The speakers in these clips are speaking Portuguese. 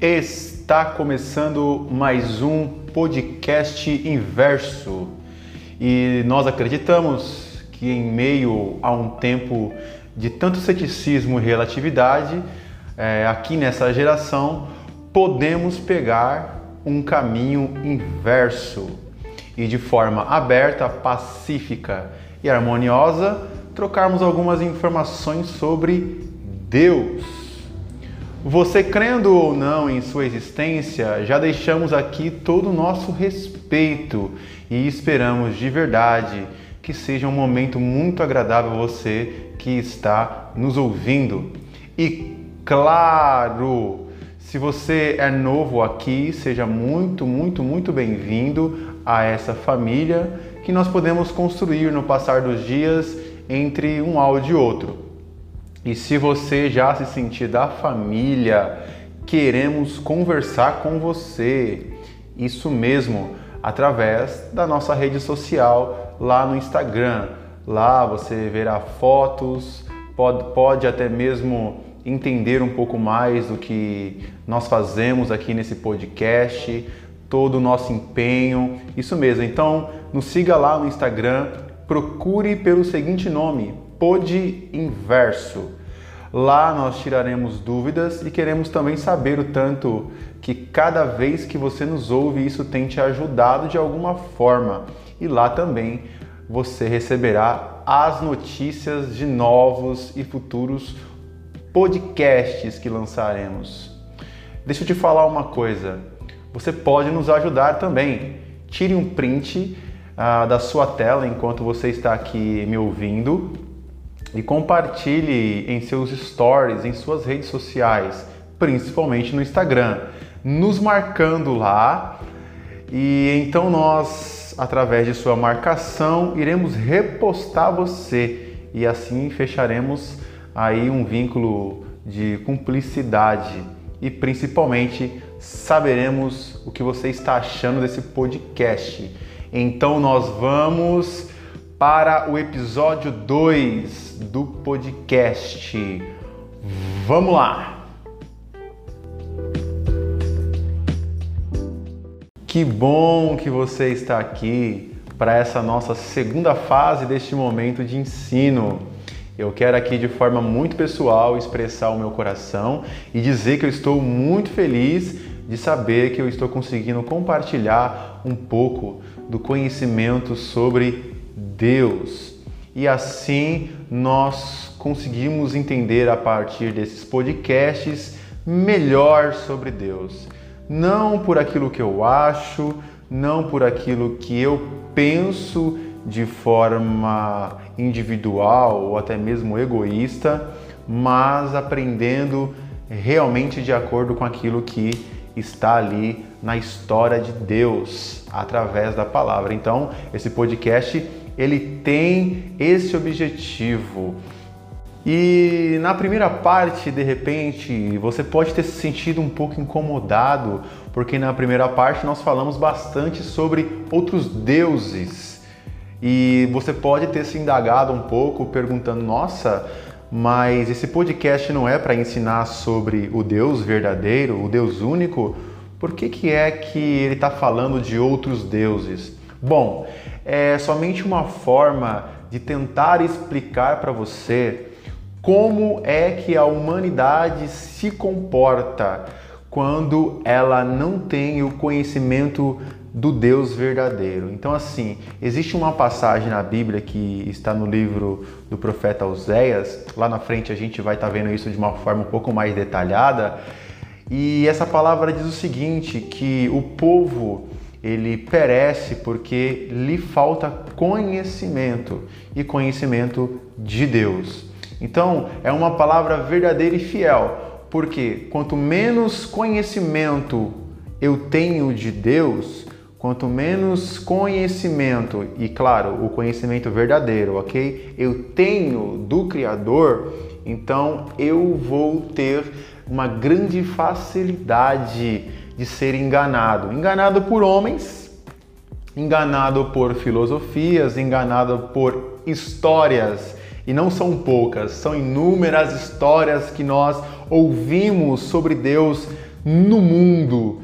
Está começando mais um podcast inverso e nós acreditamos que, em meio a um tempo de tanto ceticismo e relatividade, é, aqui nessa geração, podemos pegar um caminho inverso e, de forma aberta, pacífica e harmoniosa, trocarmos algumas informações sobre Deus. Você crendo ou não em sua existência, já deixamos aqui todo o nosso respeito e esperamos de verdade que seja um momento muito agradável a você que está nos ouvindo. E claro, se você é novo aqui, seja muito, muito, muito bem-vindo a essa família que nós podemos construir no passar dos dias entre um áudio e outro. E se você já se sentir da família, queremos conversar com você. Isso mesmo, através da nossa rede social lá no Instagram. Lá você verá fotos, pode, pode até mesmo entender um pouco mais do que nós fazemos aqui nesse podcast, todo o nosso empenho. Isso mesmo. Então, nos siga lá no Instagram, procure pelo seguinte nome: Pod Inverso. Lá nós tiraremos dúvidas e queremos também saber o tanto que cada vez que você nos ouve, isso tem te ajudado de alguma forma. E lá também você receberá as notícias de novos e futuros podcasts que lançaremos. Deixa eu te falar uma coisa. Você pode nos ajudar também. Tire um print ah, da sua tela enquanto você está aqui me ouvindo e compartilhe em seus stories, em suas redes sociais, principalmente no Instagram, nos marcando lá. E então nós, através de sua marcação, iremos repostar você e assim fecharemos aí um vínculo de cumplicidade e principalmente saberemos o que você está achando desse podcast. Então nós vamos para o episódio 2 do podcast. Vamos lá! Que bom que você está aqui para essa nossa segunda fase deste momento de ensino. Eu quero aqui de forma muito pessoal expressar o meu coração e dizer que eu estou muito feliz de saber que eu estou conseguindo compartilhar um pouco do conhecimento sobre Deus. E assim nós conseguimos entender a partir desses podcasts melhor sobre Deus. Não por aquilo que eu acho, não por aquilo que eu penso de forma individual ou até mesmo egoísta, mas aprendendo realmente de acordo com aquilo que está ali na história de Deus através da palavra. Então, esse podcast ele tem esse objetivo. E na primeira parte, de repente, você pode ter se sentido um pouco incomodado, porque na primeira parte nós falamos bastante sobre outros deuses. E você pode ter se indagado um pouco perguntando: nossa, mas esse podcast não é para ensinar sobre o Deus verdadeiro, o Deus único? Por que, que é que ele está falando de outros deuses? Bom, é somente uma forma de tentar explicar para você como é que a humanidade se comporta quando ela não tem o conhecimento do Deus verdadeiro. Então, assim, existe uma passagem na Bíblia que está no livro do profeta Oséias. Lá na frente a gente vai estar tá vendo isso de uma forma um pouco mais detalhada. E essa palavra diz o seguinte: que o povo ele perece porque lhe falta conhecimento e conhecimento de Deus. Então, é uma palavra verdadeira e fiel, porque quanto menos conhecimento eu tenho de Deus, quanto menos conhecimento, e claro, o conhecimento verdadeiro, ok? Eu tenho do Criador, então eu vou ter uma grande facilidade de ser enganado. Enganado por homens, enganado por filosofias, enganado por histórias. E não são poucas, são inúmeras histórias que nós ouvimos sobre Deus no mundo.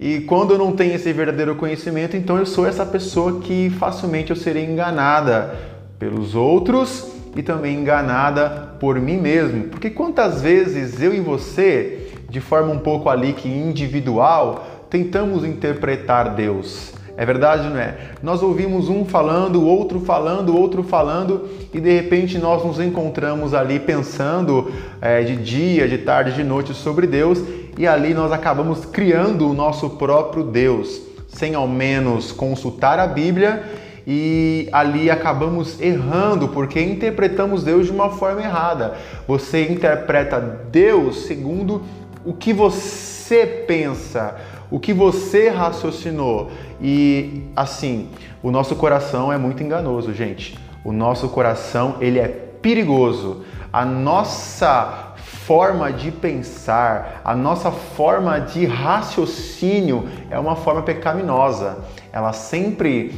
E quando eu não tenho esse verdadeiro conhecimento, então eu sou essa pessoa que facilmente eu serei enganada pelos outros e também enganada por mim mesmo. Porque quantas vezes eu e você, de forma um pouco ali que individual, tentamos interpretar Deus. É verdade, não é? Nós ouvimos um falando, outro falando, outro falando, e de repente nós nos encontramos ali pensando é, de dia, de tarde, de noite sobre Deus, e ali nós acabamos criando o nosso próprio Deus, sem ao menos consultar a Bíblia, e ali acabamos errando porque interpretamos Deus de uma forma errada. Você interpreta Deus segundo o que você pensa, o que você raciocinou. E assim, o nosso coração é muito enganoso, gente. O nosso coração, ele é perigoso. A nossa forma de pensar, a nossa forma de raciocínio é uma forma pecaminosa. Ela sempre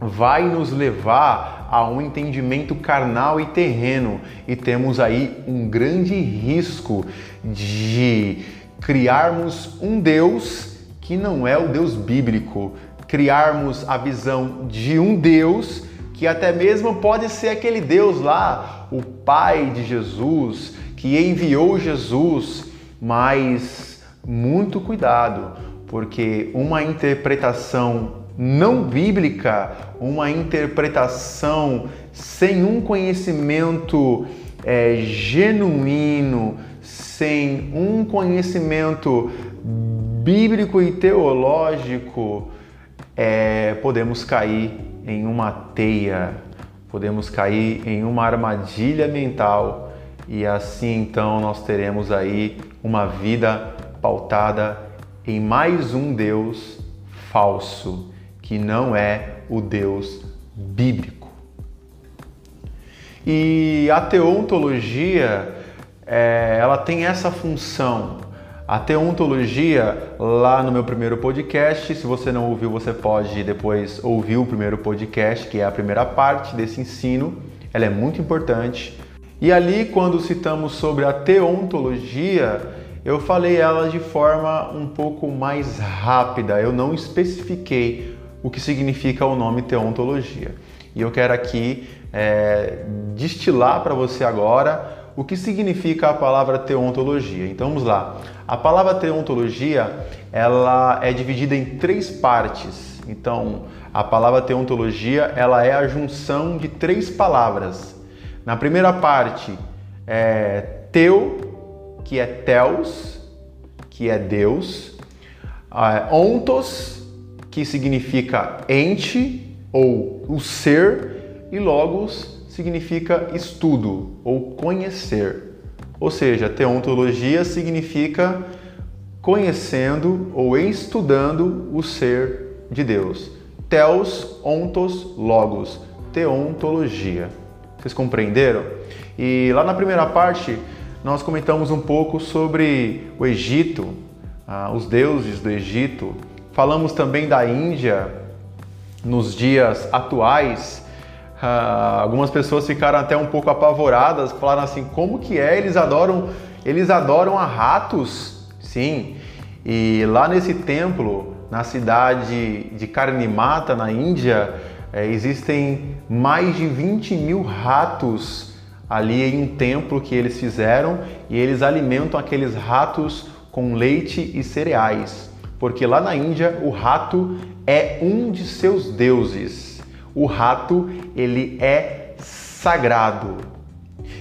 vai nos levar a um entendimento carnal e terreno e temos aí um grande risco de criarmos um Deus que não é o Deus bíblico, criarmos a visão de um Deus que até mesmo pode ser aquele Deus lá, o Pai de Jesus, que enviou Jesus, mas muito cuidado, porque uma interpretação não bíblica, uma interpretação sem um conhecimento é, genuíno, sem um conhecimento bíblico e teológico, é, podemos cair em uma teia, podemos cair em uma armadilha mental e assim então nós teremos aí uma vida pautada em mais um Deus falso que não é o Deus bíblico. E a teontologia, é, ela tem essa função. A teontologia, lá no meu primeiro podcast, se você não ouviu, você pode depois ouvir o primeiro podcast, que é a primeira parte desse ensino. Ela é muito importante. E ali, quando citamos sobre a teontologia, eu falei ela de forma um pouco mais rápida, eu não especifiquei o que significa o nome teontologia. E eu quero aqui é, destilar para você agora o que significa a palavra teontologia. Então vamos lá. A palavra teontologia ela é dividida em três partes. Então a palavra teontologia ela é a junção de três palavras. Na primeira parte é teu, que é teos, que é Deus, ontos, que significa ente ou o ser, e logos significa estudo ou conhecer. Ou seja, teontologia significa conhecendo ou estudando o ser de Deus. Theos, ontos, logos, teontologia. Vocês compreenderam? E lá na primeira parte nós comentamos um pouco sobre o Egito, ah, os deuses do Egito, Falamos também da Índia nos dias atuais. Uh, algumas pessoas ficaram até um pouco apavoradas, falaram assim: como que é? Eles adoram, eles adoram a ratos? Sim. E lá nesse templo, na cidade de Karnimata, na Índia, é, existem mais de 20 mil ratos ali em um templo que eles fizeram e eles alimentam aqueles ratos com leite e cereais porque lá na Índia o rato é um de seus deuses. O rato, ele é sagrado.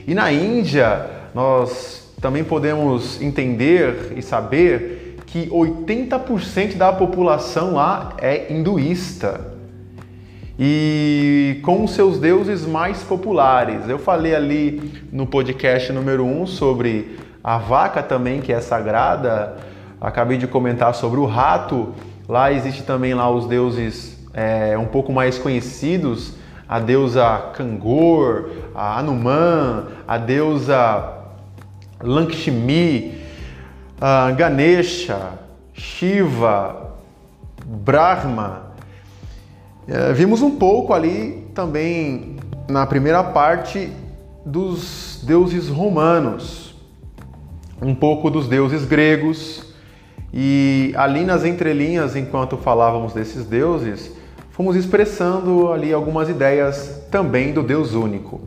E na Índia, nós também podemos entender e saber que 80% da população lá é hinduísta. E com seus deuses mais populares. Eu falei ali no podcast número 1 um sobre a vaca também, que é sagrada, Acabei de comentar sobre o rato. Lá existe também lá os deuses é, um pouco mais conhecidos, a deusa Kangor, a Hanuman, a deusa Lankshmi, a Ganesha, Shiva, Brahma. É, vimos um pouco ali também na primeira parte dos deuses romanos, um pouco dos deuses gregos, E ali nas entrelinhas, enquanto falávamos desses deuses, fomos expressando ali algumas ideias também do Deus único.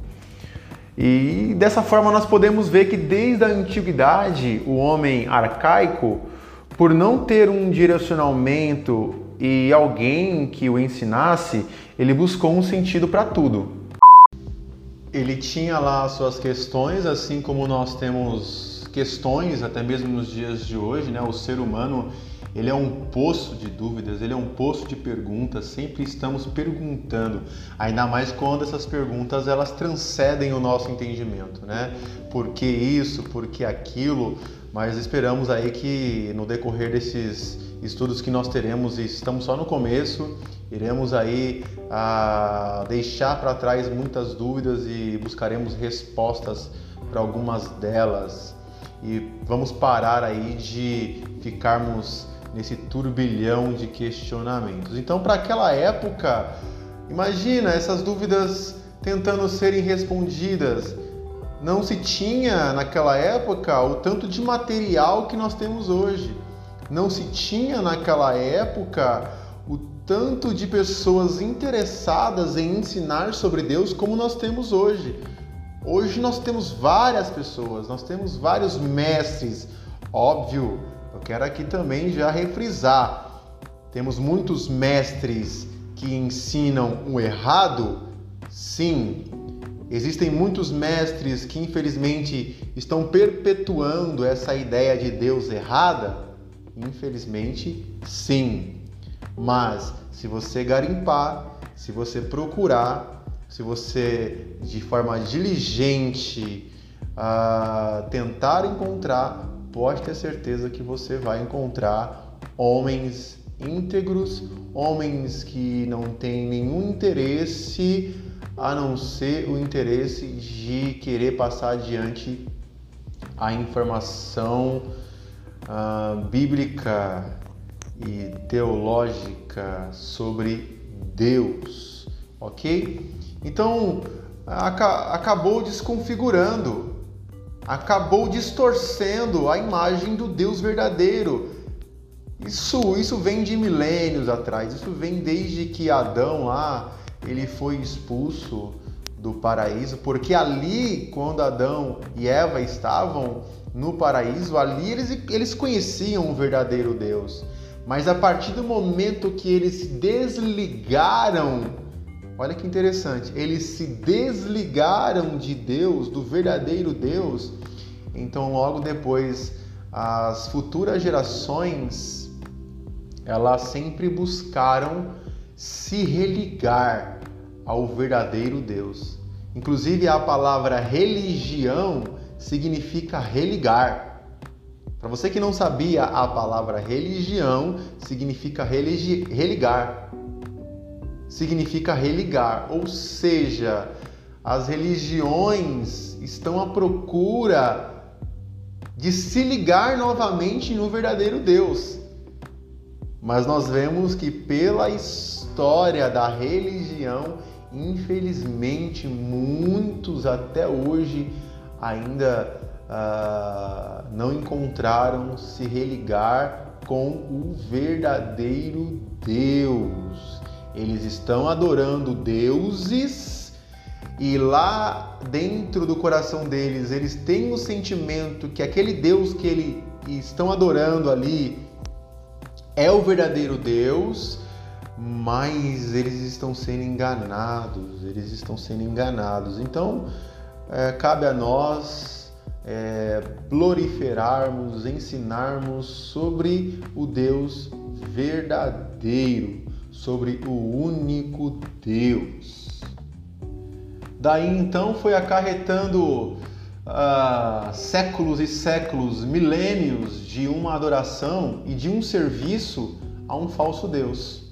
E dessa forma nós podemos ver que desde a antiguidade o homem arcaico, por não ter um direcionamento e alguém que o ensinasse, ele buscou um sentido para tudo. Ele tinha lá as suas questões, assim como nós temos questões até mesmo nos dias de hoje, né? O ser humano ele é um poço de dúvidas, ele é um poço de perguntas, sempre estamos perguntando, ainda mais quando essas perguntas elas transcendem o nosso entendimento, né? Por que isso, por que aquilo, mas esperamos aí que no decorrer desses estudos que nós teremos, e estamos só no começo, iremos aí ah, deixar para trás muitas dúvidas e buscaremos respostas para algumas delas e vamos parar aí de ficarmos nesse turbilhão de questionamentos. Então, para aquela época, imagina essas dúvidas tentando serem respondidas. Não se tinha naquela época o tanto de material que nós temos hoje. Não se tinha naquela época o tanto de pessoas interessadas em ensinar sobre Deus como nós temos hoje. Hoje nós temos várias pessoas, nós temos vários mestres. Óbvio, eu quero aqui também já refrisar: temos muitos mestres que ensinam o errado? Sim. Existem muitos mestres que infelizmente estão perpetuando essa ideia de Deus errada? Infelizmente, sim. Mas se você garimpar, se você procurar, se você de forma diligente uh, tentar encontrar, pode ter certeza que você vai encontrar homens íntegros, homens que não têm nenhum interesse a não ser o interesse de querer passar adiante a informação uh, bíblica e teológica sobre Deus, ok? Então acabou desconfigurando acabou distorcendo a imagem do Deus verdadeiro. Isso, isso vem de milênios atrás, isso vem desde que Adão lá ele foi expulso do paraíso, porque ali, quando Adão e Eva estavam no paraíso, ali eles, eles conheciam o verdadeiro Deus. Mas a partir do momento que eles se desligaram, olha que interessante, eles se desligaram de Deus, do verdadeiro Deus, então, logo depois, as futuras gerações elas sempre buscaram se religar ao verdadeiro Deus. Inclusive, a palavra religião significa religar. Para você que não sabia, a palavra religião significa religi religar. Significa religar, ou seja, as religiões estão à procura de se ligar novamente no verdadeiro Deus. Mas nós vemos que pela história da religião, infelizmente, muitos até hoje ainda uh, não encontraram se religar com o verdadeiro Deus. Eles estão adorando deuses e lá dentro do coração deles eles têm o sentimento que aquele Deus que eles estão adorando ali é o verdadeiro Deus, mas eles estão sendo enganados, eles estão sendo enganados. Então é, cabe a nós é, proliferarmos, ensinarmos sobre o Deus verdadeiro, sobre o único Deus. Daí então foi acarretando uh, séculos e séculos, milênios de uma adoração e de um serviço a um falso Deus,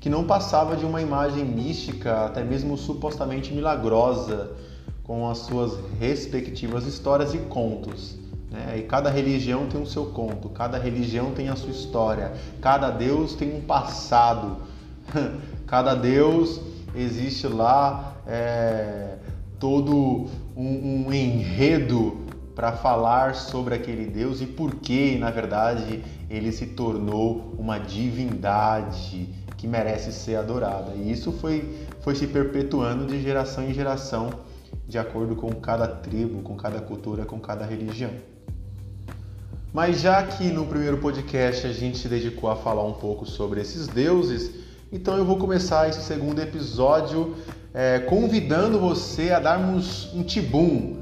que não passava de uma imagem mística, até mesmo supostamente milagrosa, com as suas respectivas histórias e contos. Né? E cada religião tem o seu conto, cada religião tem a sua história, cada Deus tem um passado, cada Deus existe lá é, todo um, um enredo para falar sobre aquele Deus e por que, na verdade, ele se tornou uma divindade que merece ser adorada. E isso foi, foi se perpetuando de geração em geração, de acordo com cada tribo, com cada cultura, com cada religião. Mas já que no primeiro podcast a gente se dedicou a falar um pouco sobre esses deuses, então eu vou começar esse segundo episódio é, convidando você a darmos um tibum,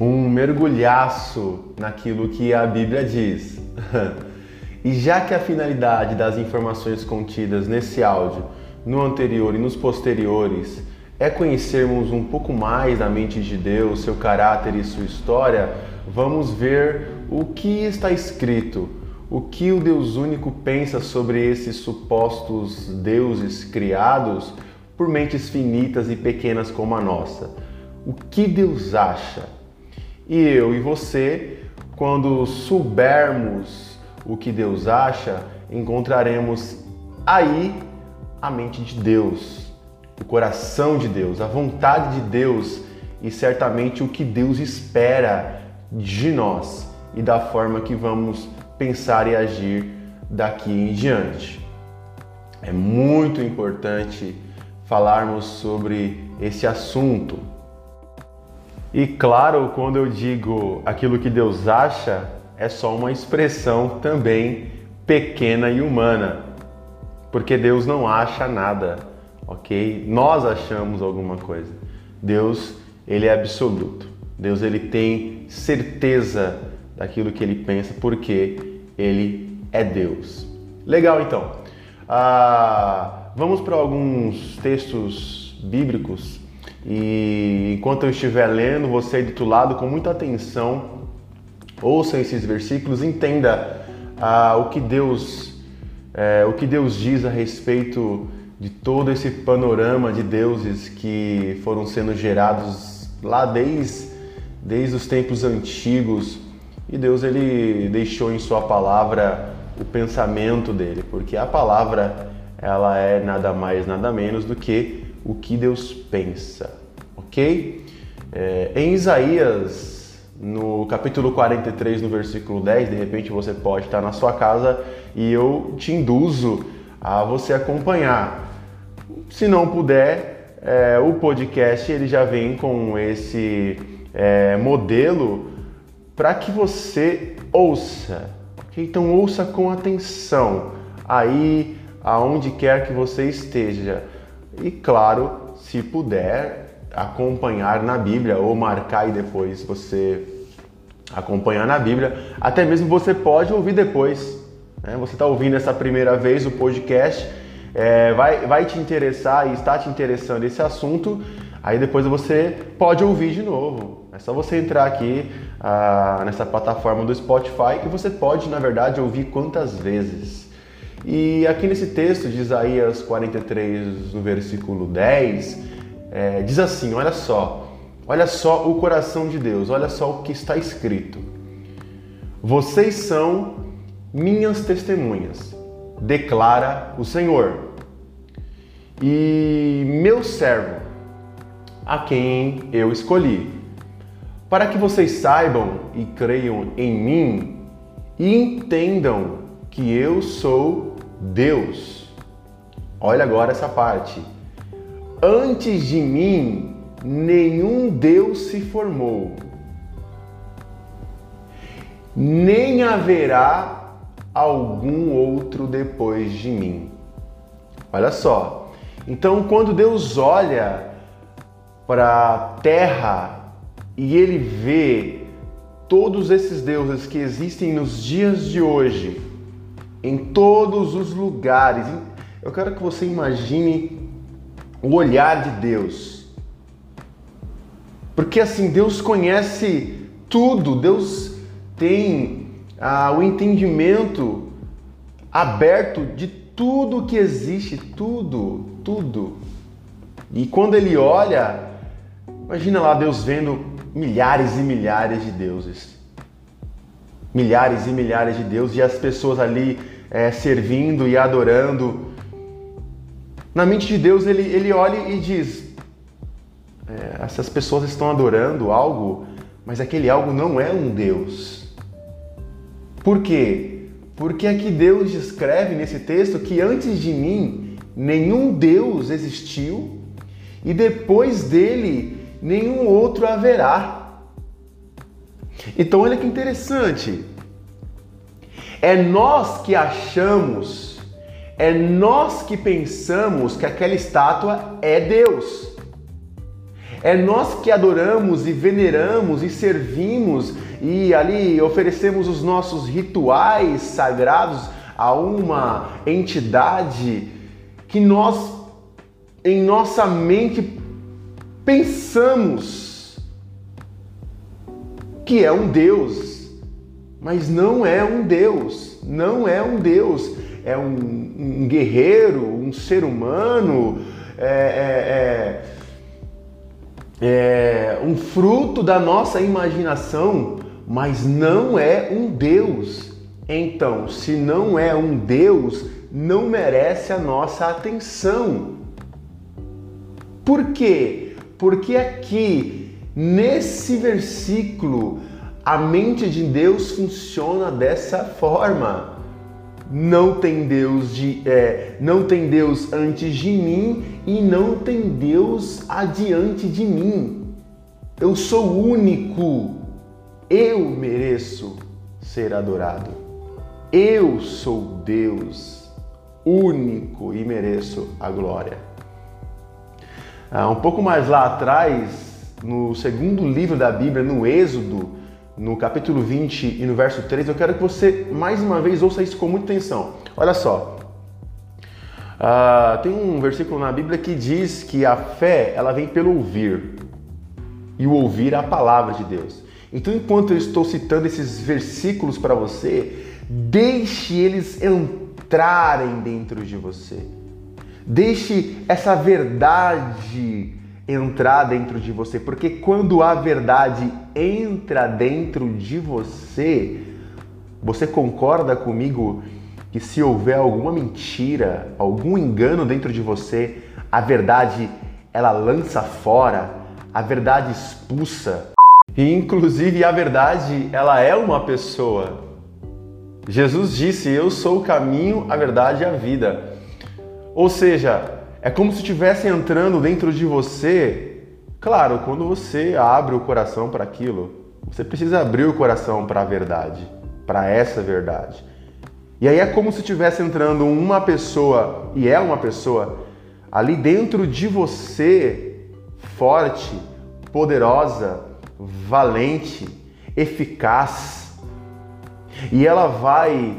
um mergulhaço naquilo que a Bíblia diz. e já que a finalidade das informações contidas nesse áudio, no anterior e nos posteriores, é conhecermos um pouco mais da mente de Deus, seu caráter e sua história, vamos ver o que está escrito, o que o Deus único pensa sobre esses supostos deuses criados por mentes finitas e pequenas como a nossa. O que Deus acha? E eu e você, quando soubermos o que Deus acha, encontraremos aí a mente de Deus, o coração de Deus, a vontade de Deus e certamente o que Deus espera de nós e da forma que vamos pensar e agir daqui em diante. É muito importante falarmos sobre esse assunto e claro, quando eu digo aquilo que Deus acha, é só uma expressão também pequena e humana, porque Deus não acha nada, ok? Nós achamos alguma coisa. Deus, ele é absoluto. Deus, ele tem certeza daquilo que ele pensa, porque ele é Deus. Legal, então. Ah, vamos para alguns textos bíblicos e enquanto eu estiver lendo, você do outro lado, com muita atenção, ouça esses versículos, entenda ah, o que Deus é, o que Deus diz a respeito de todo esse panorama de deuses que foram sendo gerados lá desde, desde os tempos antigos. E Deus ele deixou em sua palavra o pensamento dele, porque a palavra ela é nada mais, nada menos do que o que Deus pensa, ok? É, em Isaías, no capítulo 43, no versículo 10, de repente você pode estar na sua casa e eu te induzo a você acompanhar. Se não puder, é, o podcast ele já vem com esse é, modelo para que você ouça. Okay? Então ouça com atenção aí aonde quer que você esteja e, claro, se puder, acompanhar na Bíblia ou marcar e depois você acompanhar na Bíblia. Até mesmo você pode ouvir depois. Né? Você está ouvindo essa primeira vez o podcast, é, vai, vai te interessar e está te interessando esse assunto. Aí depois você pode ouvir de novo. É só você entrar aqui ah, nessa plataforma do Spotify e você pode, na verdade, ouvir quantas vezes. E aqui nesse texto de Isaías 43, no versículo 10, é, diz assim: olha só, olha só o coração de Deus, olha só o que está escrito. Vocês são minhas testemunhas, declara o Senhor, e meu servo, a quem eu escolhi, para que vocês saibam e creiam em mim e entendam que eu sou Deus. Olha agora essa parte. Antes de mim, nenhum Deus se formou, nem haverá algum outro depois de mim. Olha só. Então, quando Deus olha para a terra e ele vê todos esses deuses que existem nos dias de hoje, em todos os lugares. Eu quero que você imagine o olhar de Deus. Porque assim, Deus conhece tudo, Deus tem ah, o entendimento aberto de tudo que existe, tudo, tudo. E quando ele olha, imagina lá Deus vendo milhares e milhares de deuses. Milhares e milhares de deuses e as pessoas ali é, servindo e adorando. Na mente de Deus, ele, ele olha e diz: é, essas pessoas estão adorando algo mas aquele algo não é um Deus. Por quê? Porque aqui Deus descreve nesse texto que antes de mim nenhum Deus existiu e depois dele nenhum outro haverá. Então olha que interessante. É nós que achamos, é nós que pensamos que aquela estátua é Deus. É nós que adoramos e veneramos e servimos e ali oferecemos os nossos rituais sagrados a uma entidade que nós, em nossa mente, pensamos que é um Deus, mas não é um Deus, não é um Deus, é um, um guerreiro, um ser humano, é, é, é é um fruto da nossa imaginação, mas não é um Deus. Então, se não é um Deus, não merece a nossa atenção. Por quê? Porque aqui, nesse versículo, a mente de Deus funciona dessa forma não tem Deus de, é, não tem Deus antes de mim e não tem Deus adiante de mim. Eu sou único. Eu mereço ser adorado. Eu sou Deus único e mereço a glória. Ah, um pouco mais lá atrás, no segundo livro da Bíblia, no Êxodo, no capítulo 20 e no verso 3, eu quero que você mais uma vez ouça isso com muita atenção. Olha só. Uh, tem um versículo na Bíblia que diz que a fé ela vem pelo ouvir e o ouvir é a palavra de Deus. Então, enquanto eu estou citando esses versículos para você, deixe eles entrarem dentro de você. Deixe essa verdade entrar dentro de você, porque quando a verdade entra dentro de você, você concorda comigo que se houver alguma mentira, algum engano dentro de você, a verdade ela lança fora, a verdade expulsa. E inclusive a verdade, ela é uma pessoa. Jesus disse: "Eu sou o caminho, a verdade e a vida". Ou seja, é como se estivesse entrando dentro de você. Claro, quando você abre o coração para aquilo, você precisa abrir o coração para a verdade, para essa verdade. E aí é como se estivesse entrando uma pessoa, e é uma pessoa, ali dentro de você, forte, poderosa, valente, eficaz. E ela vai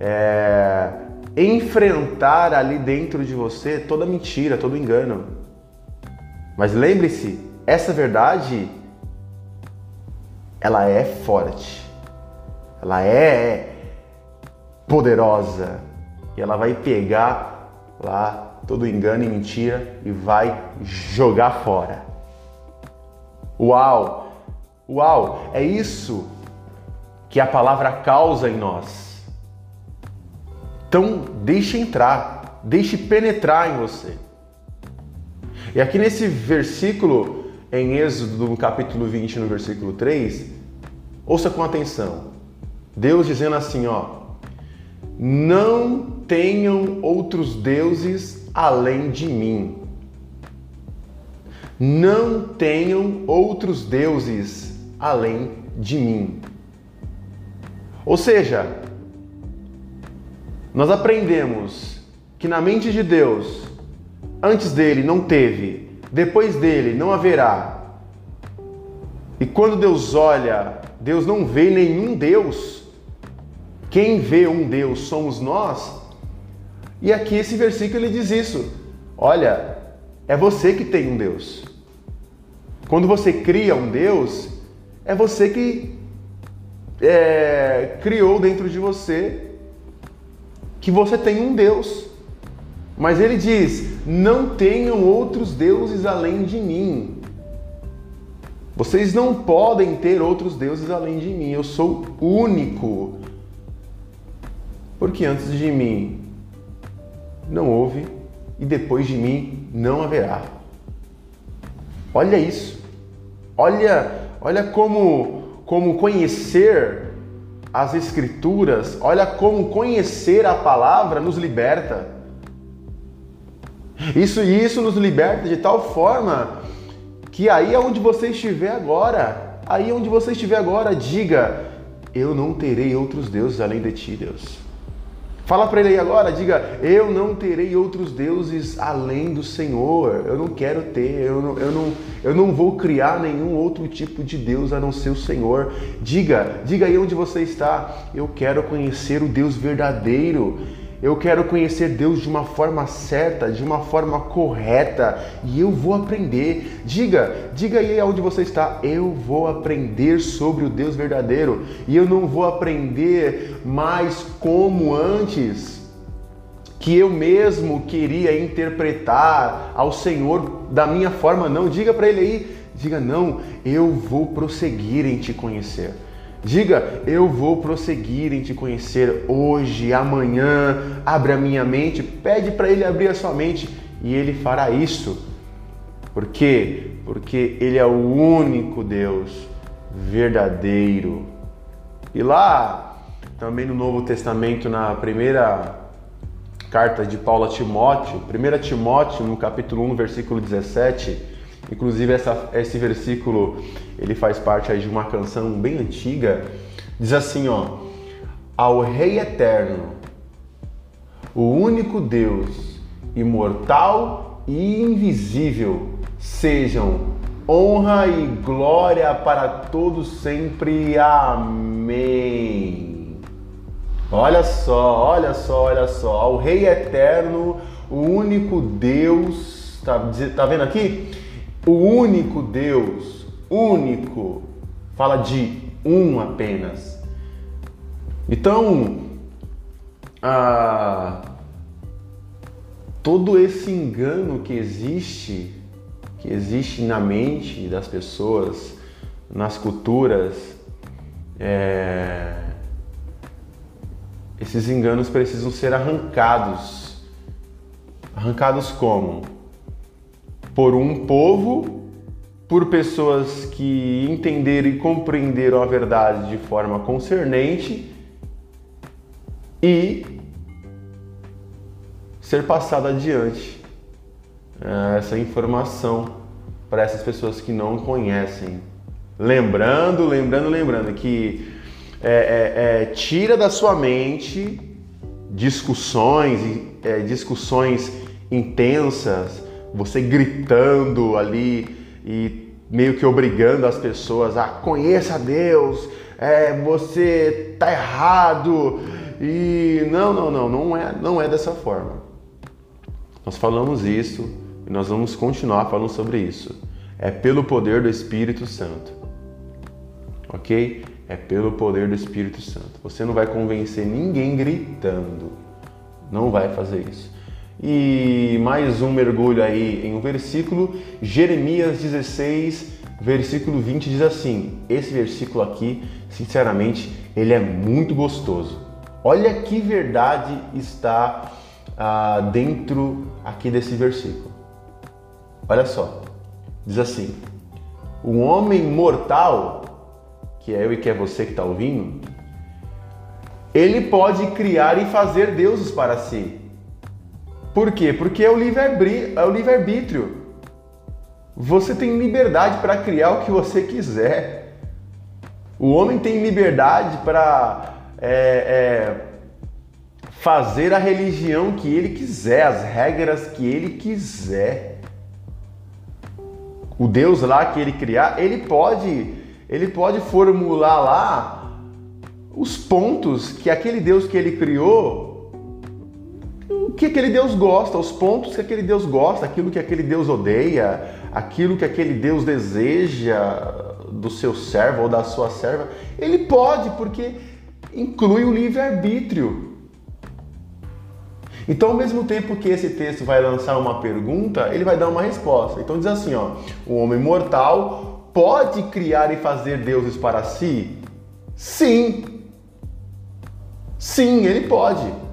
é, enfrentar ali dentro de você toda mentira, todo engano. Mas lembre-se, essa verdade ela é forte. Ela é poderosa e ela vai pegar lá todo engano e mentira e vai jogar fora. Uau! Uau! É isso que a palavra causa em nós. Então, deixe entrar, deixe penetrar em você. E aqui nesse versículo, em Êxodo, no capítulo 20, no versículo 3, ouça com atenção. Deus dizendo assim, ó: Não tenham outros deuses além de mim. Não tenham outros deuses além de mim. Ou seja, nós aprendemos que na mente de Deus, antes dele não teve, depois dele não haverá. E quando Deus olha, Deus não vê nenhum Deus. Quem vê um Deus somos nós. E aqui esse versículo ele diz isso. Olha, é você que tem um Deus. Quando você cria um Deus, é você que é, criou dentro de você que você tem um Deus. Mas ele diz: não tenham outros deuses além de mim. Vocês não podem ter outros deuses além de mim. Eu sou único. Porque antes de mim não houve e depois de mim não haverá. Olha isso. Olha, Olha como como conhecer as escrituras, olha como conhecer a palavra nos liberta. Isso e isso nos liberta de tal forma que aí é onde você estiver agora, aí é onde você estiver agora, diga: eu não terei outros deuses além de ti, Deus. Fala para ele aí agora, diga: Eu não terei outros deuses além do Senhor. Eu não quero ter, eu não, eu não, eu não vou criar nenhum outro tipo de Deus a não ser o Senhor. Diga, diga aí onde você está. Eu quero conhecer o Deus verdadeiro. Eu quero conhecer Deus de uma forma certa, de uma forma correta, e eu vou aprender. Diga, diga aí onde você está. Eu vou aprender sobre o Deus verdadeiro, e eu não vou aprender mais como antes, que eu mesmo queria interpretar ao Senhor da minha forma, não. Diga para ele aí, diga não, eu vou prosseguir em te conhecer. Diga, eu vou prosseguir em te conhecer hoje, amanhã. Abre a minha mente, pede para ele abrir a sua mente e ele fará isso. Por quê? Porque ele é o único Deus verdadeiro. E lá, também no Novo Testamento, na primeira carta de Paulo a Timóteo, 1 Timóteo, no capítulo 1, versículo 17, Inclusive essa, esse versículo ele faz parte aí de uma canção bem antiga. Diz assim, ó: Ao Rei eterno, o único Deus, imortal e invisível, sejam honra e glória para todos sempre. Amém. Olha só, olha só, olha só. Ao Rei eterno, o único Deus, tá, tá vendo aqui? O único Deus, único, fala de um apenas. Então, ah, todo esse engano que existe, que existe na mente das pessoas, nas culturas, é, esses enganos precisam ser arrancados. Arrancados como? por um povo, por pessoas que entenderam e compreenderam a verdade de forma concernente e ser passada adiante é, essa informação para essas pessoas que não conhecem. Lembrando, lembrando, lembrando que é, é, é, tira da sua mente discussões, é, discussões intensas, você gritando ali e meio que obrigando as pessoas a conheça Deus, é, você tá errado e não, não, não, não é, não é dessa forma. Nós falamos isso e nós vamos continuar falando sobre isso. É pelo poder do Espírito Santo, ok? É pelo poder do Espírito Santo. Você não vai convencer ninguém gritando, não vai fazer isso. E mais um mergulho aí em um versículo, Jeremias 16, versículo 20 diz assim: Esse versículo aqui, sinceramente, ele é muito gostoso. Olha que verdade está ah, dentro aqui desse versículo. Olha só, diz assim: O homem mortal, que é eu e que é você que está ouvindo, ele pode criar e fazer deuses para si por quê? Porque é o livre-arbítrio. É você tem liberdade para criar o que você quiser. O homem tem liberdade para é, é, fazer a religião que ele quiser, as regras que ele quiser. O Deus lá que ele criar, ele pode, ele pode formular lá os pontos que aquele Deus que ele criou que aquele Deus gosta, os pontos que aquele Deus gosta, aquilo que aquele Deus odeia, aquilo que aquele Deus deseja do seu servo ou da sua serva, ele pode, porque inclui o livre-arbítrio. Então, ao mesmo tempo que esse texto vai lançar uma pergunta, ele vai dar uma resposta. Então diz assim, ó: "O homem mortal pode criar e fazer deuses para si?" Sim. Sim, ele pode.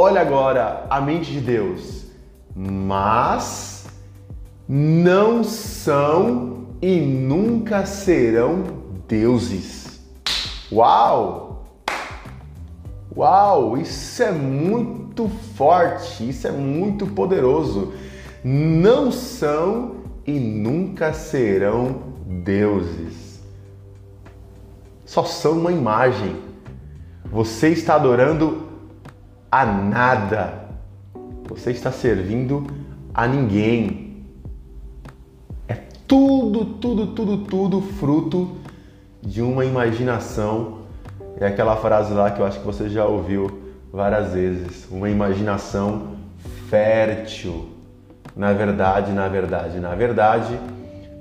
Olha agora a mente de Deus. Mas não são e nunca serão deuses. Uau! Uau, isso é muito forte, isso é muito poderoso. Não são e nunca serão deuses. Só são uma imagem. Você está adorando a nada. Você está servindo a ninguém. É tudo, tudo, tudo, tudo fruto de uma imaginação. É aquela frase lá que eu acho que você já ouviu várias vezes. Uma imaginação fértil. Na verdade, na verdade, na verdade,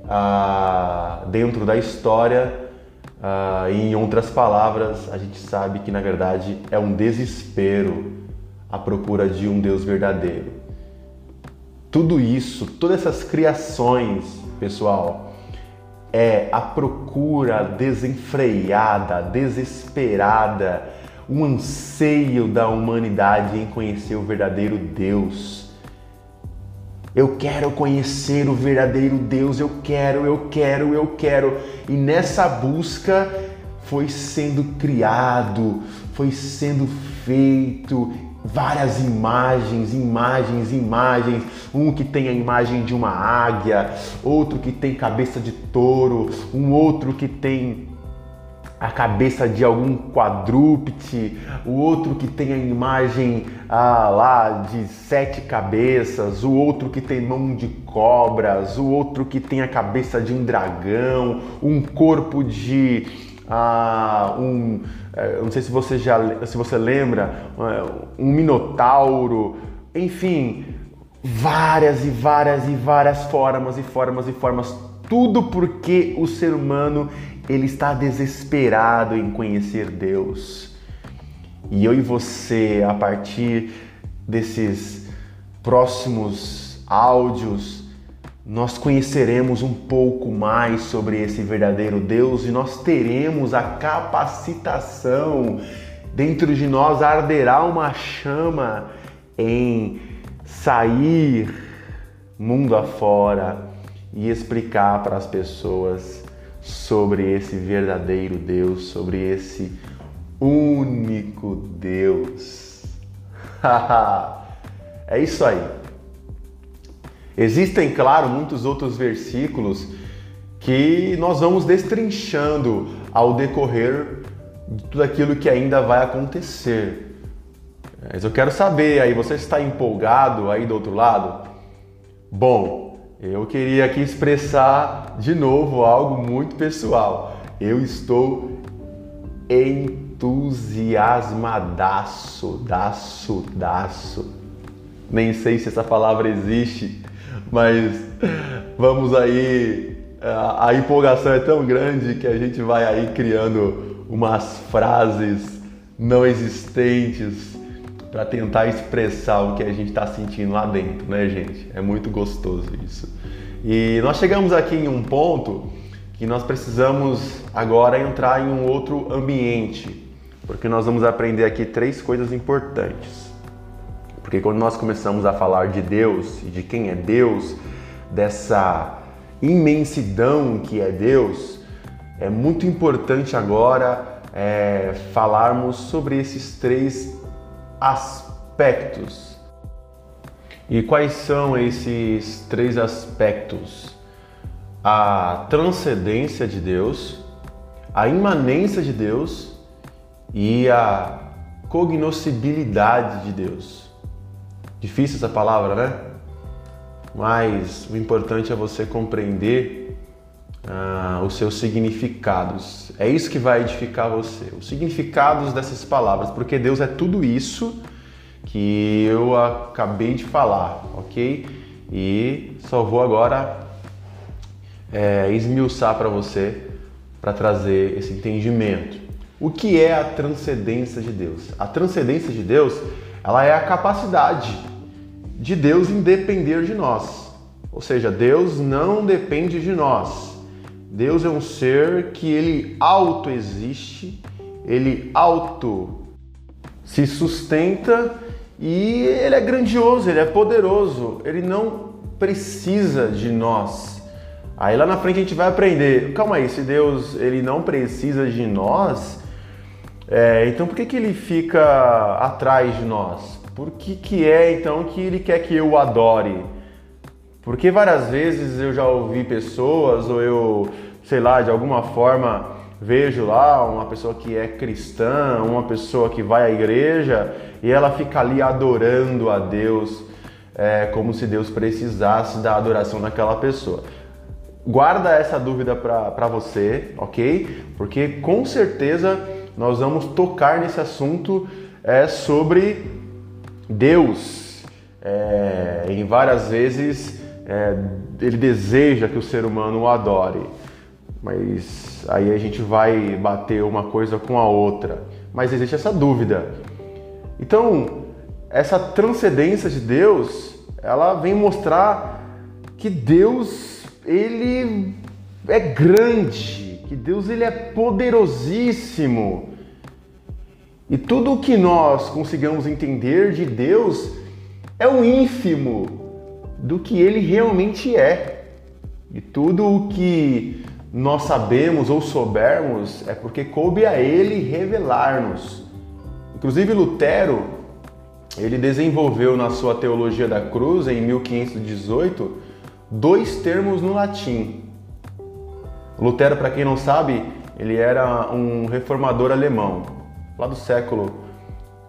ah, dentro da história, ah, em outras palavras, a gente sabe que na verdade é um desespero à procura de um Deus verdadeiro. Tudo isso, todas essas criações, pessoal, é a procura desenfreada, desesperada, um anseio da humanidade em conhecer o verdadeiro Deus. Eu quero conhecer o verdadeiro Deus, eu quero, eu quero, eu quero. E nessa busca foi sendo criado, foi sendo feito várias imagens, imagens, imagens. Um que tem a imagem de uma águia, outro que tem cabeça de touro, um outro que tem a cabeça de algum quadrúpede, o outro que tem a imagem ah, lá de sete cabeças, o outro que tem mão de cobras, o outro que tem a cabeça de um dragão, um corpo de ah, um é, não sei se você já se você lembra, é, um minotauro, enfim, várias e várias e várias formas e formas e formas, tudo porque o ser humano ele está desesperado em conhecer Deus. E eu e você, a partir desses próximos áudios, nós conheceremos um pouco mais sobre esse verdadeiro Deus e nós teremos a capacitação, dentro de nós arderá uma chama em sair mundo afora e explicar para as pessoas sobre esse verdadeiro Deus, sobre esse único Deus. é isso aí. Existem, claro, muitos outros versículos que nós vamos destrinchando ao decorrer de tudo aquilo que ainda vai acontecer. Mas eu quero saber aí, você está empolgado aí do outro lado? Bom, eu queria aqui expressar de novo algo muito pessoal. Eu estou entusiasmadaço, daço, daço. Nem sei se essa palavra existe, mas vamos aí, a, empolgação é tão grande que a gente vai aí criando umas frases não existentes para tentar expressar o que a gente está sentindo lá dentro, né, gente? É muito gostoso isso. E nós chegamos aqui em um ponto que nós precisamos agora entrar em um outro ambiente, porque nós vamos aprender aqui três coisas importantes. Porque quando nós começamos a falar de Deus e de quem é Deus, dessa imensidão que é Deus, é muito importante agora é, falarmos sobre esses três aspectos. E quais são esses três aspectos? A transcendência de Deus, a imanência de Deus e a cognoscibilidade de Deus. Difícil essa palavra, né? Mas o importante é você compreender ah, os seus significados. É isso que vai edificar você. Os significados dessas palavras, porque Deus é tudo isso que eu acabei de falar, ok? E só vou agora é, esmiuçar para você para trazer esse entendimento. O que é a transcendência de Deus? A transcendência de Deus ela é a capacidade de Deus em depender de nós. Ou seja, Deus não depende de nós. Deus é um ser que ele autoexiste, ele auto se sustenta e ele é grandioso, ele é poderoso, ele não precisa de nós. Aí lá na frente a gente vai aprender, calma aí, se Deus ele não precisa de nós, é, então por que, que ele fica atrás de nós? Por que, que é então que ele quer que eu adore? Porque várias vezes eu já ouvi pessoas, ou eu, sei lá, de alguma forma vejo lá uma pessoa que é cristã, uma pessoa que vai à igreja e ela fica ali adorando a Deus, é, como se Deus precisasse da adoração daquela pessoa guarda essa dúvida para você, ok? Porque com certeza nós vamos tocar nesse assunto é, sobre Deus. É, em várias vezes é, ele deseja que o ser humano o adore, mas aí a gente vai bater uma coisa com a outra. Mas existe essa dúvida. Então, essa transcendência de Deus, ela vem mostrar que Deus ele é grande, que Deus ele é poderosíssimo. E tudo o que nós consigamos entender de Deus é o ínfimo do que ele realmente é. E tudo o que nós sabemos ou soubermos é porque coube a ele revelar-nos. Inclusive Lutero, ele desenvolveu na sua teologia da cruz em 1518 dois termos no latim. Lutero, para quem não sabe, ele era um reformador alemão, lá do século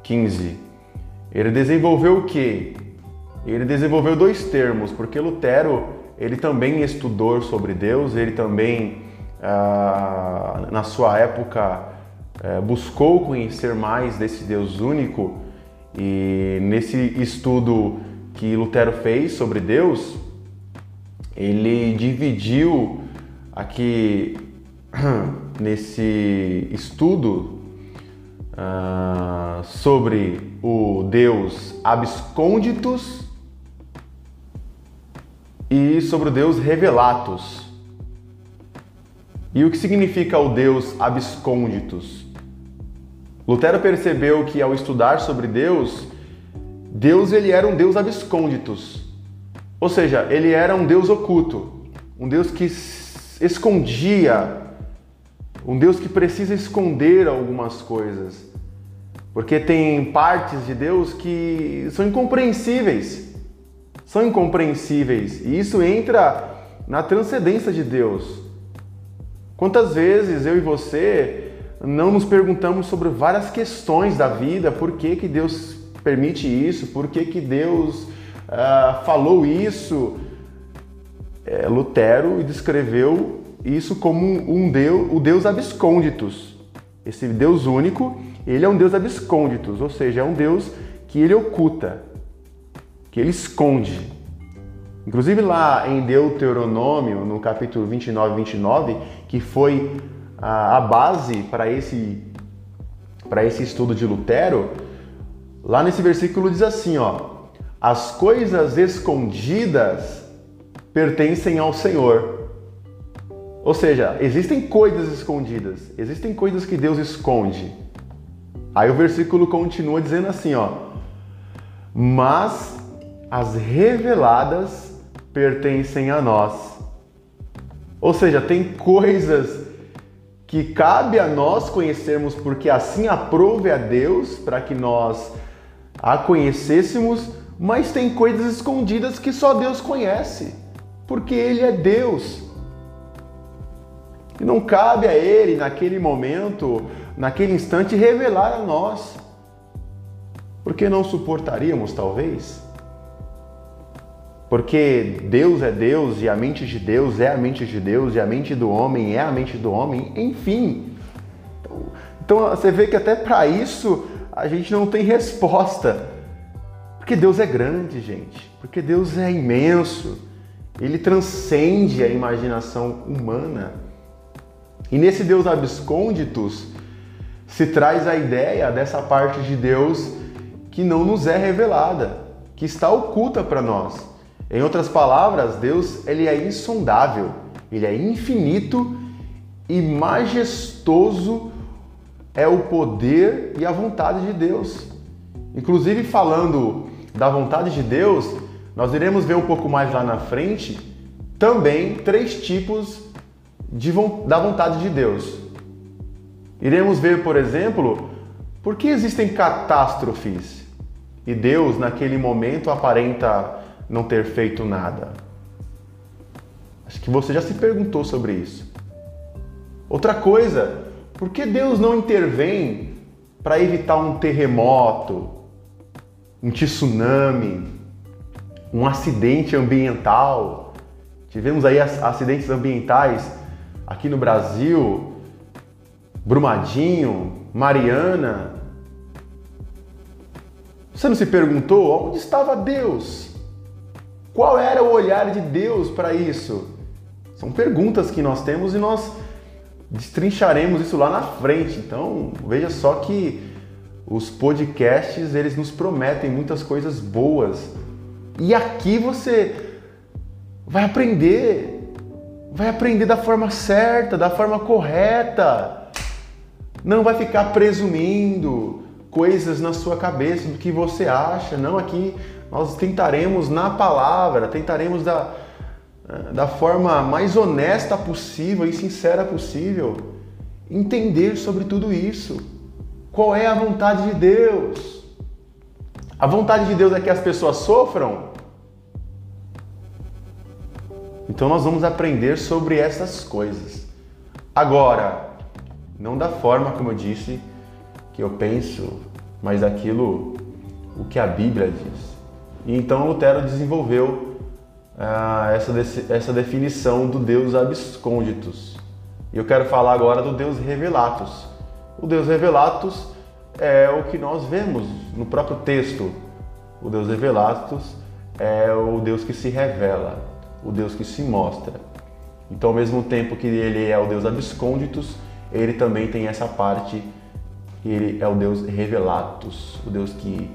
XV. Ele desenvolveu o Ele desenvolveu dois termos, porque Lutero ele também estudou sobre Deus, ele também ah, na sua época eh, buscou conhecer mais desse Deus único. E nesse estudo que Lutero fez sobre Deus, ele dividiu aqui nesse estudo uh, sobre o Deus abscônditos e sobre o Deus revelatus. E o que significa o Deus abscônditos? Lutero percebeu que ao estudar sobre Deus, Deus ele era um Deus abscônditos. Ou seja, ele era um Deus oculto, um Deus que escondia, um Deus que precisa esconder algumas coisas. Porque tem partes de Deus que são incompreensíveis. São incompreensíveis. E isso entra na transcendência de Deus. Quantas vezes eu e você não nos perguntamos sobre várias questões da vida, por que, que Deus permite isso, por que, que Deus uh, falou isso é, Lutero descreveu isso como um Deus, o Deus abscônditos. Esse Deus único, ele é um Deus abscônditos, ou seja, é um Deus que ele oculta, que ele esconde. Inclusive lá em Deuteronômio, no capítulo 29 29, que foi a, base para esse esse estudo de Lutero, lá nesse versículo diz assim, ó: as coisas escondidas pertencem ao Senhor. Ou seja, existem coisas escondidas, existem coisas que Deus esconde. Aí o versículo continua dizendo assim, ó: "Mas as reveladas pertencem a nós". Ou seja, tem coisas que cabe a nós conhecermos porque assim aprove a Deus para que nós a conhecêssemos, mas tem coisas escondidas que só Deus conhece, porque Ele é Deus. E não cabe a Ele, naquele momento, naquele instante, revelar a nós. Porque não suportaríamos, talvez? Porque Deus é Deus e a mente de Deus é a mente de Deus e a mente do homem é a mente do homem, enfim. Então você vê que até para isso a gente não tem resposta. Porque Deus é grande, gente. Porque Deus é imenso. Ele transcende a imaginação humana. E nesse Deus abscônditos se traz a ideia dessa parte de Deus que não nos é revelada, que está oculta para nós. Em outras palavras, Deus ele é insondável, ele é infinito e majestoso é o poder e a vontade de Deus. Inclusive falando da vontade de Deus, nós iremos ver um pouco mais lá na frente também três tipos de, da vontade de Deus. Iremos ver, por exemplo, por que existem catástrofes e Deus, naquele momento, aparenta não ter feito nada. Acho que você já se perguntou sobre isso. Outra coisa, por que Deus não intervém para evitar um terremoto, um tsunami, um acidente ambiental? Tivemos aí acidentes ambientais aqui no Brasil, Brumadinho, Mariana. Você não se perguntou onde estava Deus? Qual era o olhar de Deus para isso? São perguntas que nós temos e nós destrincharemos isso lá na frente. Então, veja só que os podcasts, eles nos prometem muitas coisas boas. E aqui você vai aprender, vai aprender da forma certa, da forma correta. Não vai ficar presumindo coisas na sua cabeça do que você acha. Não, aqui nós tentaremos na palavra, tentaremos da da forma mais honesta possível e sincera possível, entender sobre tudo isso. Qual é a vontade de Deus? A vontade de Deus é que as pessoas sofram? Então nós vamos aprender sobre essas coisas. Agora, não da forma como eu disse que eu penso, mas daquilo o que a Bíblia diz. E então Lutero desenvolveu ah, essa, essa definição do Deus abscônditos. E eu quero falar agora do Deus revelatus. O Deus revelatus é o que nós vemos no próprio texto. O Deus revelatus é o Deus que se revela, o Deus que se mostra. Então, ao mesmo tempo que ele é o Deus abscônditos, ele também tem essa parte, ele é o Deus revelatus, o Deus que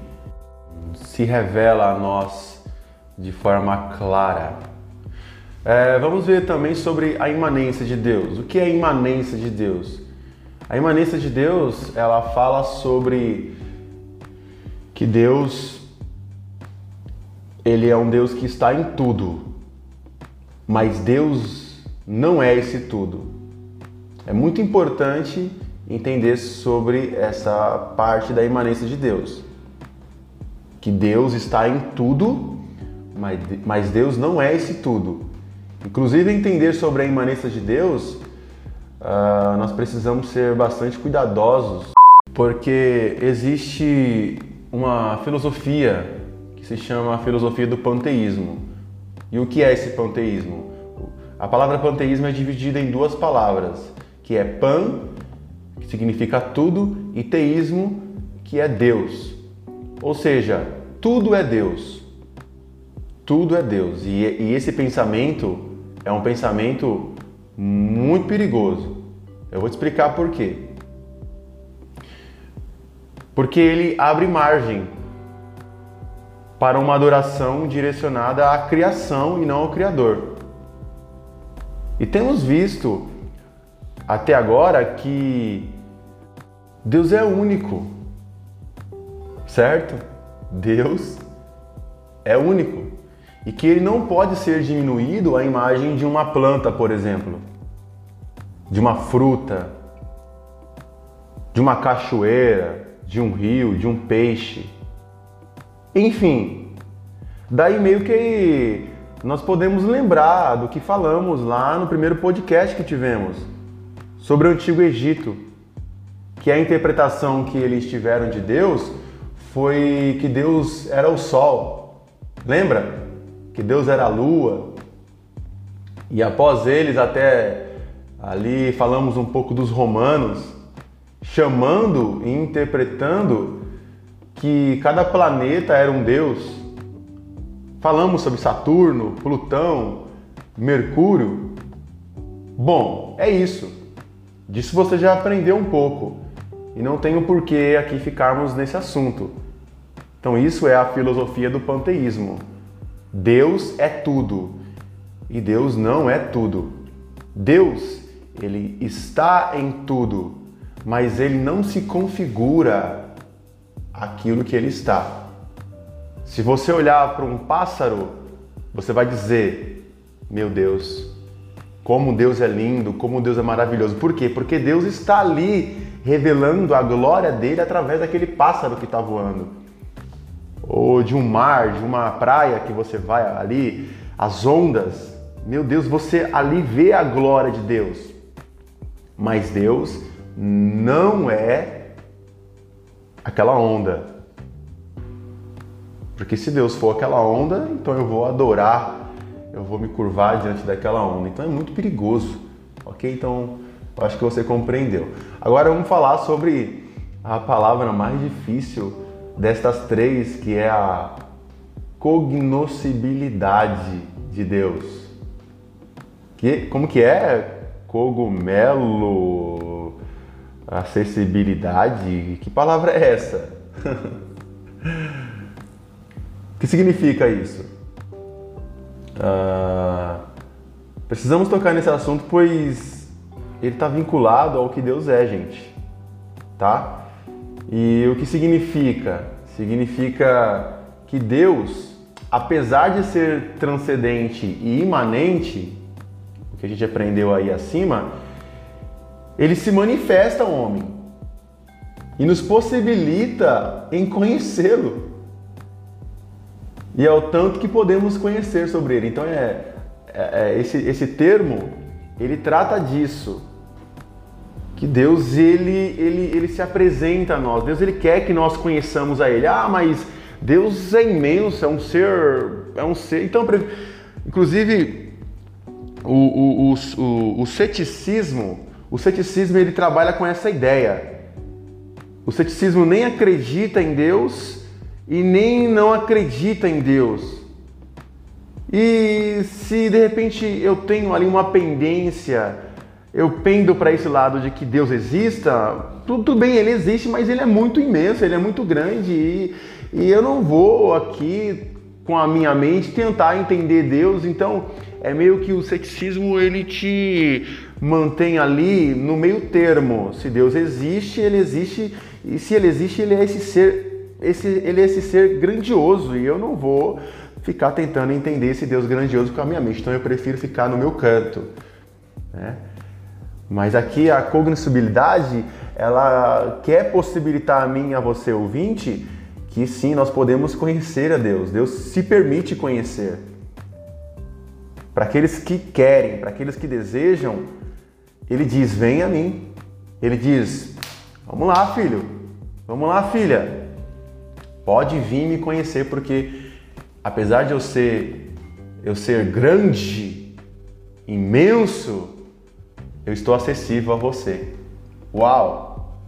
se revela a nós de forma clara. É, vamos ver também sobre a imanência de Deus. O que é a imanência de Deus? A imanência de Deus, ela fala sobre que Deus ele é um Deus que está em tudo. Mas Deus não é esse tudo. É muito importante entender sobre essa parte da imanência de Deus. Que Deus está em tudo mas, Deus não é esse tudo. Inclusive, entender sobre a imanência de Deus, uh, nós precisamos ser bastante cuidadosos, porque existe uma filosofia que se chama a filosofia do panteísmo. E o que é esse panteísmo? A palavra panteísmo é dividida em duas palavras, que é pan, que significa tudo, e teísmo, que é Deus. Ou seja, tudo é Deus. Tudo é Deus. E, e esse pensamento é um pensamento muito perigoso. Eu vou te explicar por quê. Porque ele abre margem para uma adoração direcionada à criação e não ao Criador. E temos visto até agora que Deus é único, certo? Deus é único. E que ele não pode ser diminuído à imagem de uma planta, por exemplo, de uma fruta, de uma cachoeira, de um rio, de um peixe. Enfim, daí meio que nós podemos lembrar do que falamos lá no primeiro podcast que tivemos sobre o Antigo Egito, que a interpretação que eles tiveram de Deus foi que Deus era o sol. Lembra? que Deus era a lua. E após eles, até ali falamos um pouco dos romanos, chamando e interpretando que cada planeta era um deus. Falamos sobre Saturno, Plutão, Mercúrio. Bom, é isso. Disso você já aprendeu um pouco e não tenho porquê aqui ficarmos nesse assunto. Então, isso é a filosofia do panteísmo. Deus é tudo e Deus não é tudo. Deus, ele está em tudo, mas ele não se configura aquilo que ele está. Se você olhar para um pássaro, você vai dizer: Meu Deus, como Deus é lindo, como Deus é maravilhoso. Por quê? Porque Deus está ali revelando a glória dele através daquele pássaro que está voando. Ou de um mar, de uma praia que você vai ali, as ondas. Meu Deus, você ali vê a glória de Deus. Mas Deus não é aquela onda. Porque se Deus for aquela onda, então eu vou adorar, eu vou me curvar diante daquela onda. Então é muito perigoso, ok? Então acho que você compreendeu. Agora vamos falar sobre a palavra mais difícil destas três, que é a cognoscibilidade de Deus. Que, como que é? Cogumelo, acessibilidade, que palavra é essa? O que significa isso? Uh, precisamos tocar nesse assunto, pois ele está vinculado ao que Deus é, gente. Tá? E o que significa? Significa que Deus, apesar de ser transcendente e imanente, o que a gente aprendeu aí acima, ele se manifesta ao homem e nos possibilita em conhecê-lo. E é o tanto que podemos conhecer sobre ele. Então é, é, é esse, esse termo ele trata disso que Deus ele, ele, ele se apresenta a nós. Deus ele quer que nós conheçamos a Ele. Ah, mas Deus é imenso, é um ser, é um ser. Então, inclusive o, o, o, o ceticismo, o ceticismo ele trabalha com essa ideia. O ceticismo nem acredita em Deus e nem não acredita em Deus. E se de repente eu tenho ali uma pendência, eu pendo para esse lado de que Deus exista, tudo bem, ele existe, mas ele é muito imenso, ele é muito grande e, e eu não vou aqui com a minha mente tentar entender Deus. Então é meio que o ceticismo ele te mantém ali no meio termo. Se Deus existe, ele existe e se ele existe, ele é esse ser esse, ele é esse ser grandioso e eu não vou ficar tentando entender esse Deus grandioso com a minha mente. Então eu prefiro ficar no meu canto. Né? Mas aqui a cognoscibilidade, ela quer possibilitar a mim a você, ouvinte, que sim, nós podemos conhecer a Deus. Deus se permite conhecer. Para aqueles que querem, para aqueles que desejam, ele diz: Vem a mim. Ele diz: Vamos lá, filho. Vamos lá, filha. Pode vir me conhecer porque apesar de eu ser eu ser grande, imenso, eu estou acessível a você. Uau!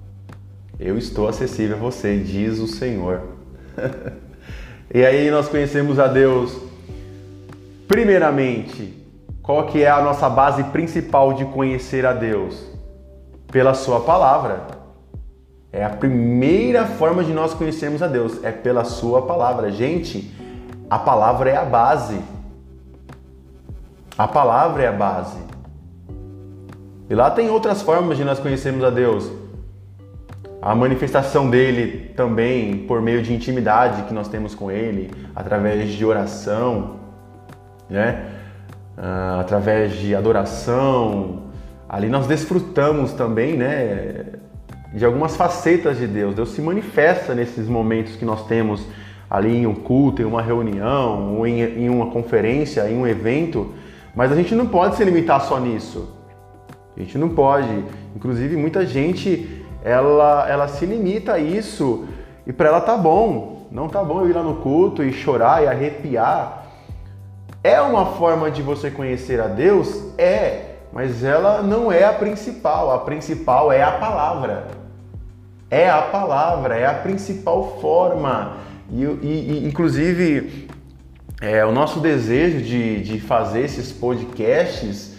Eu estou acessível a você, diz o Senhor. e aí nós conhecemos a Deus primeiramente, qual que é a nossa base principal de conhecer a Deus? Pela sua palavra. É a primeira forma de nós conhecermos a Deus, é pela Sua palavra. Gente, a palavra é a base. A palavra é a base. E lá tem outras formas de nós conhecermos a Deus. A manifestação dele também por meio de intimidade que nós temos com ele, através de oração, né? Uh, através de adoração. Ali nós desfrutamos também, né? de algumas facetas de Deus. Deus se manifesta nesses momentos que nós temos ali em um culto, em uma reunião, ou em, em uma conferência, em um evento, mas a gente não pode se limitar só nisso. A gente não pode. Inclusive, muita gente ela, ela se limita a isso e para ela tá bom. Não tá bom eu ir lá no culto e chorar e arrepiar. É uma forma de você conhecer a Deus? É, mas ela não é a principal. A principal é a palavra é a palavra, é a principal forma. E, e, e inclusive, é, o nosso desejo de, de fazer esses podcasts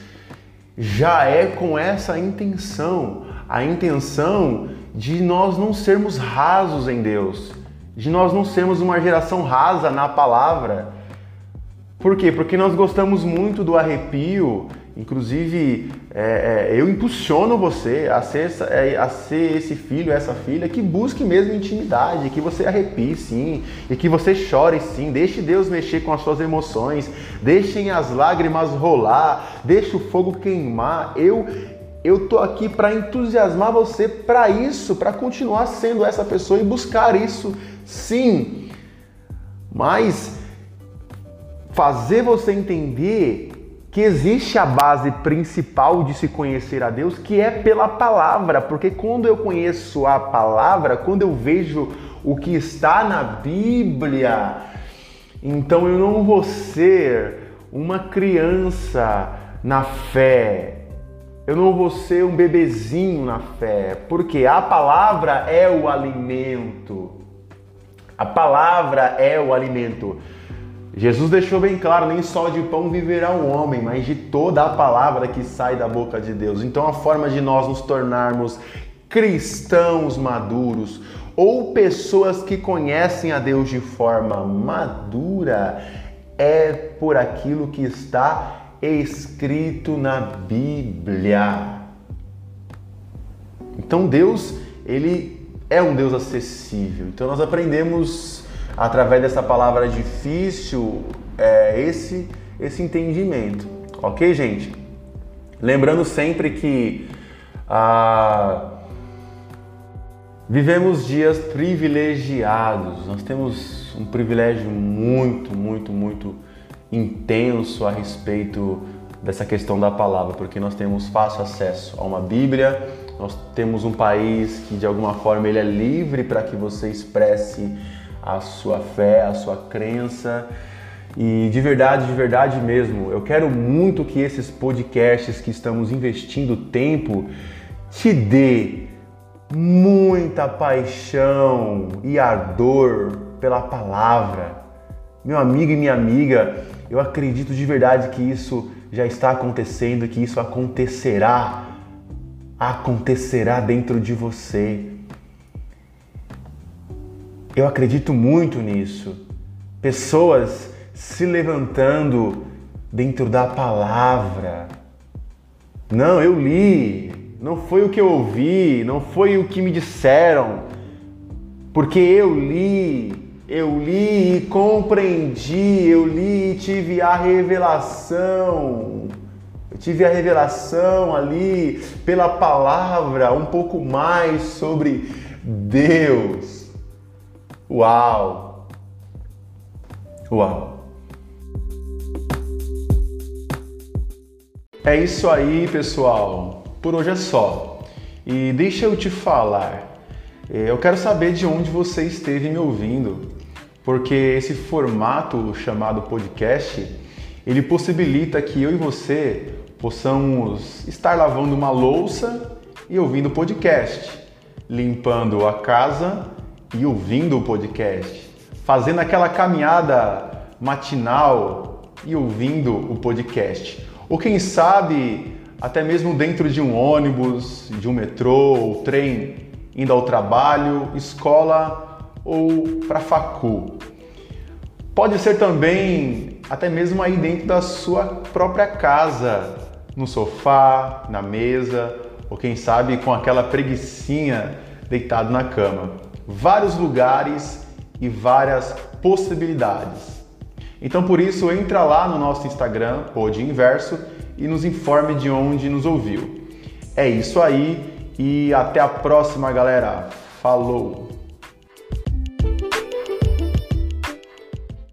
já é com essa intenção a intenção de nós não sermos rasos em Deus, de nós não sermos uma geração rasa na palavra. Por quê? Porque nós gostamos muito do arrepio Inclusive, é, é, eu impulsiono você a ser, é, a ser esse filho, essa filha que busque mesmo intimidade, que você arrepie sim, e que você chore sim. Deixe Deus mexer com as suas emoções, deixem as lágrimas rolar, deixe o fogo queimar. Eu eu tô aqui para entusiasmar você para isso, para continuar sendo essa pessoa e buscar isso, sim. Mas fazer você entender que existe a base principal de se conhecer a Deus, que é pela palavra, porque quando eu conheço a palavra, quando eu vejo o que está na Bíblia, então eu não vou ser uma criança na fé. Eu não vou ser um bebezinho na fé, porque a palavra é o alimento. A palavra é o alimento. Jesus deixou bem claro: nem só de pão viverá o um homem, mas de toda a palavra que sai da boca de Deus. Então, a forma de nós nos tornarmos cristãos maduros ou pessoas que conhecem a Deus de forma madura é por aquilo que está escrito na Bíblia. Então, Deus, ele é um Deus acessível. Então, nós aprendemos através dessa palavra difícil, é, esse, esse entendimento. Ok, gente? Lembrando sempre que ah, vivemos dias privilegiados, nós temos um privilégio muito, muito, muito intenso a respeito dessa questão da palavra, porque nós temos fácil acesso a uma Bíblia, nós temos um país que de alguma forma ele é livre para que você expresse a sua fé, a sua crença. E de verdade, de verdade mesmo, eu quero muito que esses podcasts que estamos investindo tempo te dê muita paixão e ardor pela palavra. Meu amigo e minha amiga, eu acredito de verdade que isso já está acontecendo, que isso acontecerá. Acontecerá dentro de você. Eu acredito muito nisso. Pessoas se levantando dentro da palavra. Não, eu li, não foi o que eu ouvi, não foi o que me disseram, porque eu li, eu li e compreendi, eu li e tive a revelação. Eu tive a revelação ali pela palavra, um pouco mais sobre Deus. Uau! Uau! É isso aí, pessoal. Por hoje é só. E deixa eu te falar. É, eu quero saber de onde você esteve me ouvindo, porque esse formato chamado podcast, ele possibilita que eu e você possamos estar lavando uma louça e ouvindo podcast, limpando a casa e ouvindo o podcast, fazendo aquela caminhada matinal e ouvindo o podcast. Ou quem sabe até mesmo dentro de um ônibus, de um metrô ou trem, indo ao trabalho, escola ou para facu. Pode ser também até mesmo aí dentro da sua própria casa, no sofá, na mesa, ou quem sabe com aquela preguiçinha deitado na cama vários lugares e várias possibilidades. Então por isso entra lá no nosso Instagram, Pod Inverso, e nos informe de onde nos ouviu. É isso aí e até a próxima, galera. Falou!